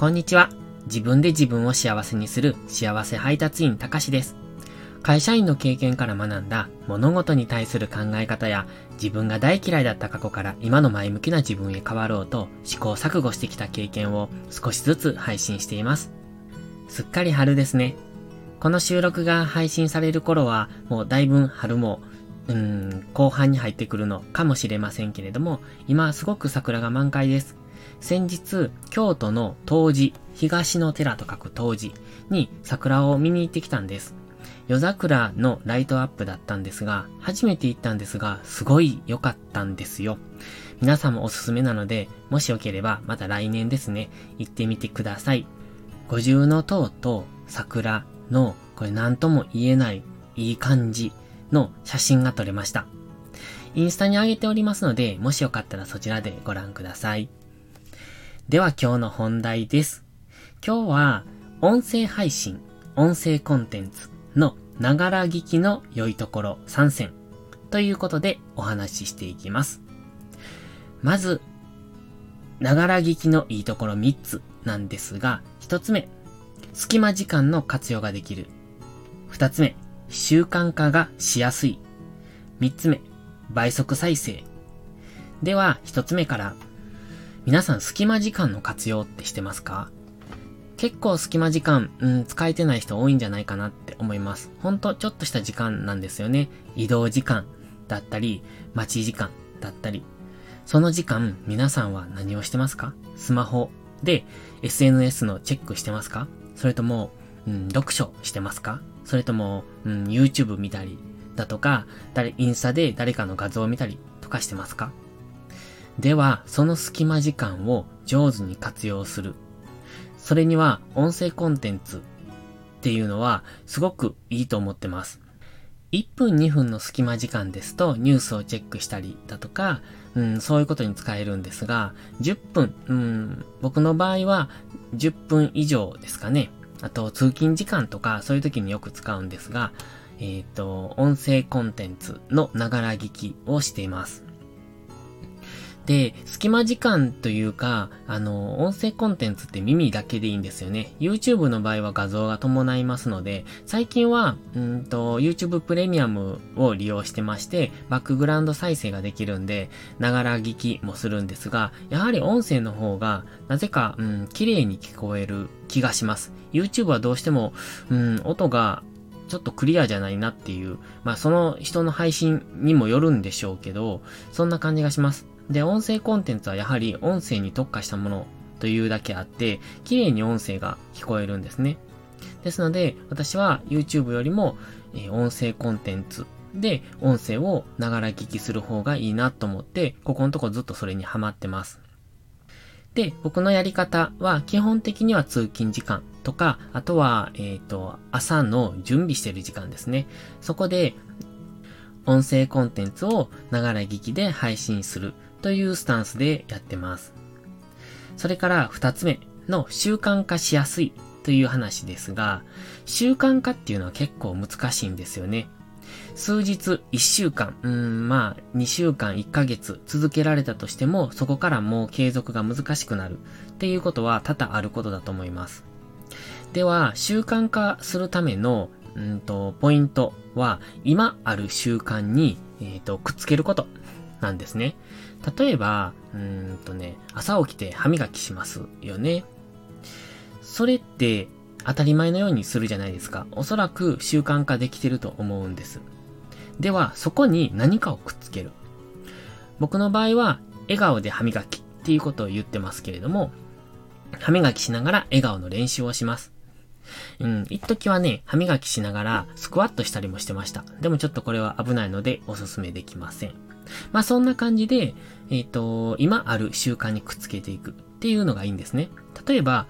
こんにちは。自分で自分を幸せにする幸せ配達員たかしです。会社員の経験から学んだ物事に対する考え方や自分が大嫌いだった過去から今の前向きな自分へ変わろうと試行錯誤してきた経験を少しずつ配信しています。すっかり春ですね。この収録が配信される頃はもうだいぶ春もうーん、後半に入ってくるのかもしれませんけれども、今すごく桜が満開です。先日、京都の東寺、東の寺と書く東寺に桜を見に行ってきたんです。夜桜のライトアップだったんですが、初めて行ったんですが、すごい良かったんですよ。皆さんもおすすめなので、もしよければまた来年ですね、行ってみてください。五重の塔と桜の、これ何とも言えないいい感じの写真が撮れました。インスタに上げておりますので、もしよかったらそちらでご覧ください。では今日の本題です。今日は音声配信、音声コンテンツのながら聞きの良いところ3選ということでお話ししていきます。まず、ながら聞きのいいところ3つなんですが、1つ目、隙間時間の活用ができる。2つ目、習慣化がしやすい。3つ目、倍速再生。では、1つ目から皆さん隙間時間の活用ってしてますか？結構隙間時間、うん、使えてない人多いんじゃないかなって思います。ほんとちょっとした時間なんですよね。移動時間だったり、待ち時間だったり。その時間、皆さんは何をしてますか？スマホで SNS のチェックしてますか？それとも、うん、読書してますか？それとも、うん、YouTube 見たりだとか、誰、インスタで誰かの画像を見たりとかしてますか？では、その隙間時間を上手に活用する。それには音声コンテンツっていうのはすごくいいと思ってます。1分2分の隙間時間ですとニュースをチェックしたりだとか、うん、そういうことに使えるんですが、10分、うん、僕の場合は10分以上ですかね。あと通勤時間とかそういう時によく使うんですが、えっ、ー、と、音声コンテンツのながら聞きをしています。で、隙間時間というか、あの、音声コンテンツって耳だけでいいんですよね。YouTube の場合は画像が伴いますので、最近は、うんと、YouTube プレミアムを利用してまして、バックグラウンド再生ができるんで、ながら聞きもするんですが、やはり音声の方が、なぜか、うん、綺麗に聞こえる気がします。YouTube はどうしても、うん、音がちょっとクリアじゃないなっていう、まあその人の配信にもよるんでしょうけど、そんな感じがします。で、音声コンテンツはやはり音声に特化したものというだけあって、綺麗に音声が聞こえるんですね。ですので、私は YouTube よりも、え音声コンテンツで音声をながら聞きする方がいいなと思って、ここのとこずっとそれにハマってます。で、僕のやり方は基本的には通勤時間とか、あとは、えっ、ー、と、朝の準備してる時間ですね。そこで、音声コンテンツをながら聞きで配信するというスタンスでやってます。それから二つ目の習慣化しやすいという話ですが、習慣化っていうのは結構難しいんですよね。数日、一週間、うん、まあ、二週間、一ヶ月続けられたとしても、そこからもう継続が難しくなるっていうことは多々あることだと思います。では、習慣化するための、うんと、ポイントは、今ある習慣に、えっ、ー、と、くっつけることなんですね。例えば、うんとね、朝起きて歯磨きしますよね。それって当たり前のようにするじゃないですか。おそらく習慣化できてると思うんです。では、そこに何かをくっつける。僕の場合は、笑顔で歯磨きっていうことを言ってますけれども、歯磨きしながら笑顔の練習をします。うん、一時はね、歯磨きしながらスクワットしたりもしてました。でもちょっとこれは危ないのでおすすめできません。まあそんな感じで、えっ、ー、と、今ある習慣にくっつけていくっていうのがいいんですね。例えば、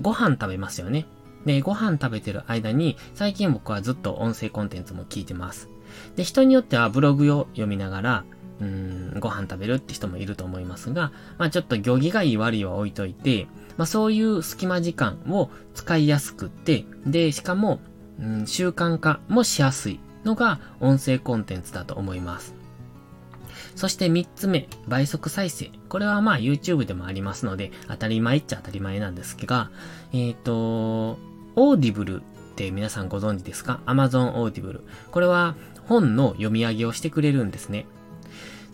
ご飯食べますよね。で、ご飯食べてる間に、最近僕はずっと音声コンテンツも聞いてます。で、人によってはブログを読みながら、うん、ご飯食べるって人もいると思いますが、まあちょっと行儀がいい悪いは置いといて、まあそういう隙間時間を使いやすくって、で、しかも、うん、習慣化もしやすいのが音声コンテンツだと思います。そして3つ目、倍速再生。これはまあ YouTube でもありますので、当たり前っちゃ当たり前なんですが、えっ、ー、と、オーディブルって皆さんご存知ですか ?Amazon オーディブル。これは本の読み上げをしてくれるんですね。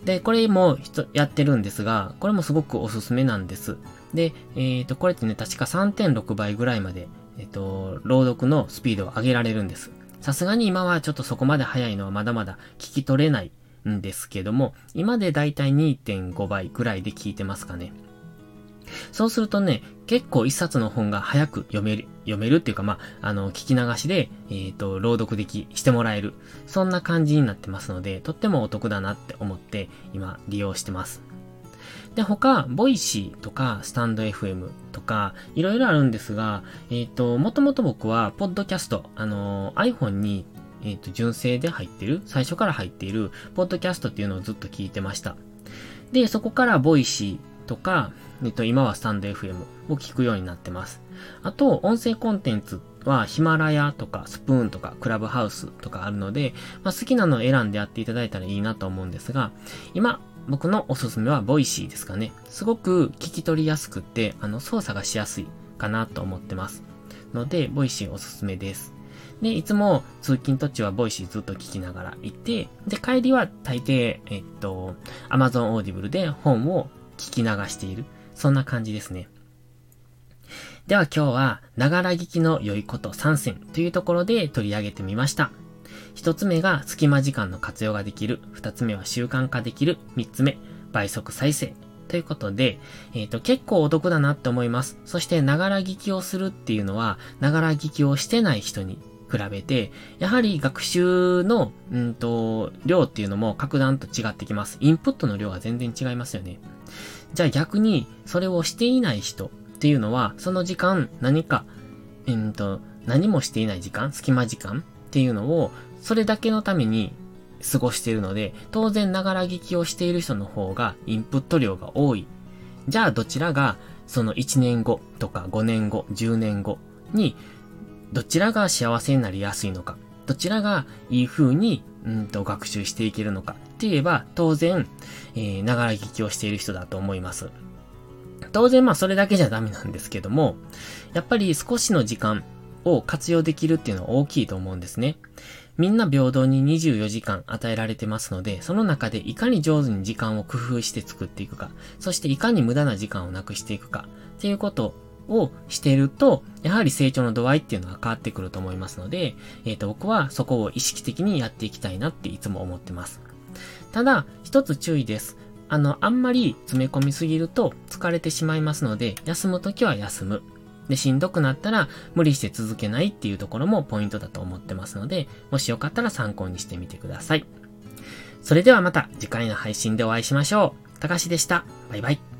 で、これもやってるんですが、これもすごくおすすめなんです。で、えっ、ー、と、これってね、確か3.6倍ぐらいまで、えっ、ー、と、朗読のスピードを上げられるんです。さすがに今はちょっとそこまで速いのはまだまだ聞き取れないんですけども、今でだいたい2.5倍ぐらいで聞いてますかね。そうするとね、結構一冊の本が早く読める、読めるっていうか、まあ、あの、聞き流しで、えっ、ー、と、朗読でき、してもらえる。そんな感じになってますので、とってもお得だなって思って、今、利用してます。で、他、ボイシーとか、スタンド FM とか、いろいろあるんですが、えっ、ー、と、もともと僕は、ポッドキャスト、あの、iPhone に、えっ、ー、と、純正で入ってる、最初から入っている、ポッドキャストっていうのをずっと聞いてました。で、そこから、ボイシーとか、えっ、と、今はスタンド FM を聞くようになってます。あと、音声コンテンツはヒマラヤとかスプーンとかクラブハウスとかあるので、まあ、好きなのを選んでやっていただいたらいいなと思うんですが、今、僕のおすすめはボイシーですかね。すごく聞き取りやすくて、あの、操作がしやすいかなと思ってます。ので、ボイシーおすすめです。で、いつも通勤途中はボイシーずっと聞きながら行って、で、帰りは大抵、えっと、Amazon Audible で本を聞き流している。そんな感じですね。では今日は、ながら聞きの良いこと3選というところで取り上げてみました。一つ目が隙間時間の活用ができる。二つ目は習慣化できる。三つ目、倍速再生。ということで、えっ、ー、と、結構お得だなって思います。そして、ながら聞きをするっていうのは、ながら聞きをしてない人に比べて、やはり学習の、うんと、量っていうのも格段と違ってきます。インプットの量が全然違いますよね。じゃあ逆に、それをしていない人っていうのは、その時間、何か、うんと、何もしていない時間、隙間時間っていうのを、それだけのために過ごしているので、当然ながら聞きをしている人の方がインプット量が多い。じゃあどちらがその1年後とか5年後、10年後にどちらが幸せになりやすいのか、どちらがいい風にうんと学習していけるのかって言えば当然、えー、ながら聞きをしている人だと思います。当然まあそれだけじゃダメなんですけども、やっぱり少しの時間を活用できるっていうのは大きいと思うんですね。みんな平等に24時間与えられてますので、その中でいかに上手に時間を工夫して作っていくか、そしていかに無駄な時間をなくしていくか、っていうことをしていると、やはり成長の度合いっていうのが変わってくると思いますので、えっ、ー、と、僕はそこを意識的にやっていきたいなっていつも思ってます。ただ、一つ注意です。あの、あんまり詰め込みすぎると疲れてしまいますので、休むときは休む。で、しんどくなったら無理して続けないっていうところもポイントだと思ってますので、もしよかったら参考にしてみてください。それではまた次回の配信でお会いしましょう。たかしでした。バイバイ。